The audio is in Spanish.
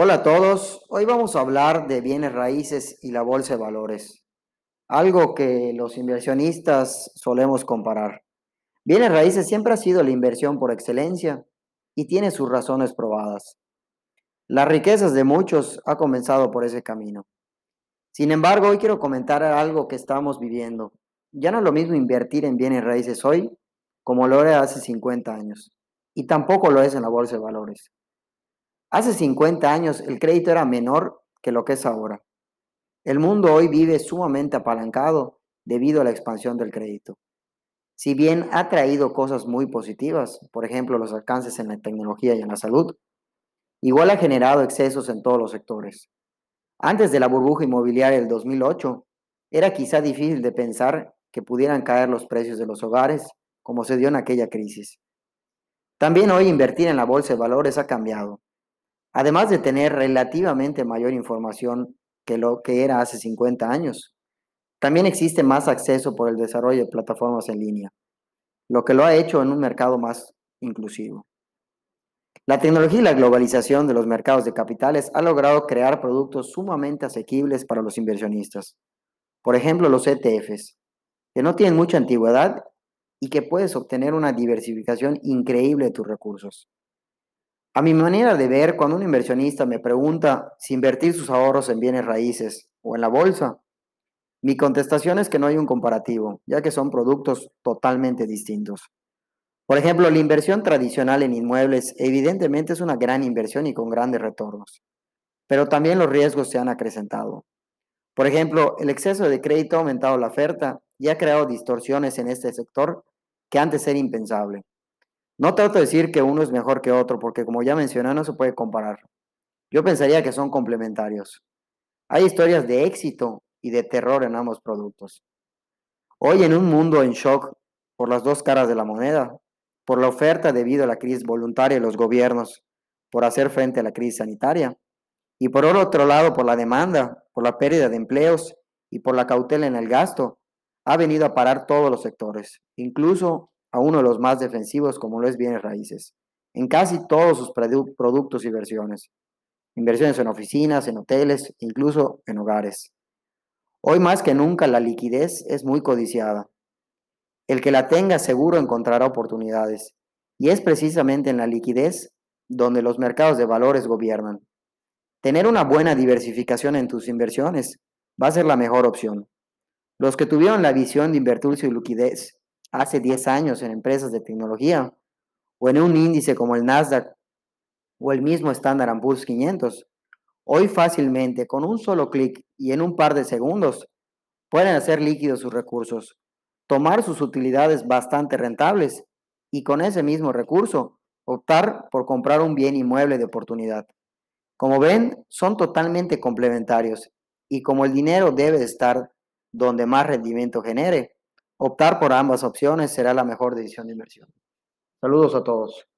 Hola a todos, hoy vamos a hablar de bienes raíces y la bolsa de valores, algo que los inversionistas solemos comparar. Bienes raíces siempre ha sido la inversión por excelencia y tiene sus razones probadas. Las riquezas de muchos ha comenzado por ese camino. Sin embargo, hoy quiero comentar algo que estamos viviendo. Ya no es lo mismo invertir en bienes raíces hoy como lo era hace 50 años, y tampoco lo es en la bolsa de valores. Hace 50 años el crédito era menor que lo que es ahora. El mundo hoy vive sumamente apalancado debido a la expansión del crédito. Si bien ha traído cosas muy positivas, por ejemplo los alcances en la tecnología y en la salud, igual ha generado excesos en todos los sectores. Antes de la burbuja inmobiliaria del 2008, era quizá difícil de pensar que pudieran caer los precios de los hogares como se dio en aquella crisis. También hoy invertir en la bolsa de valores ha cambiado. Además de tener relativamente mayor información que lo que era hace 50 años, también existe más acceso por el desarrollo de plataformas en línea, lo que lo ha hecho en un mercado más inclusivo. La tecnología y la globalización de los mercados de capitales ha logrado crear productos sumamente asequibles para los inversionistas. Por ejemplo, los ETFs, que no tienen mucha antigüedad y que puedes obtener una diversificación increíble de tus recursos. A mi manera de ver, cuando un inversionista me pregunta si invertir sus ahorros en bienes raíces o en la bolsa, mi contestación es que no hay un comparativo, ya que son productos totalmente distintos. Por ejemplo, la inversión tradicional en inmuebles evidentemente es una gran inversión y con grandes retornos, pero también los riesgos se han acrecentado. Por ejemplo, el exceso de crédito ha aumentado la oferta y ha creado distorsiones en este sector que antes era impensable. No trato de decir que uno es mejor que otro, porque como ya mencioné, no se puede comparar. Yo pensaría que son complementarios. Hay historias de éxito y de terror en ambos productos. Hoy en un mundo en shock por las dos caras de la moneda, por la oferta debido a la crisis voluntaria de los gobiernos por hacer frente a la crisis sanitaria, y por otro lado por la demanda, por la pérdida de empleos y por la cautela en el gasto, ha venido a parar todos los sectores, incluso a uno de los más defensivos como lo es bienes raíces, en casi todos sus productos y versiones. Inversiones en oficinas, en hoteles, incluso en hogares. Hoy más que nunca la liquidez es muy codiciada. El que la tenga seguro encontrará oportunidades, y es precisamente en la liquidez donde los mercados de valores gobiernan. Tener una buena diversificación en tus inversiones va a ser la mejor opción. Los que tuvieron la visión de invertir su liquidez hace 10 años en empresas de tecnología o en un índice como el Nasdaq o el mismo Standard Poor's 500, hoy fácilmente con un solo clic y en un par de segundos pueden hacer líquidos sus recursos, tomar sus utilidades bastante rentables y con ese mismo recurso optar por comprar un bien inmueble de oportunidad. Como ven, son totalmente complementarios y como el dinero debe estar donde más rendimiento genere, Optar por ambas opciones será la mejor decisión de inversión. Saludos a todos.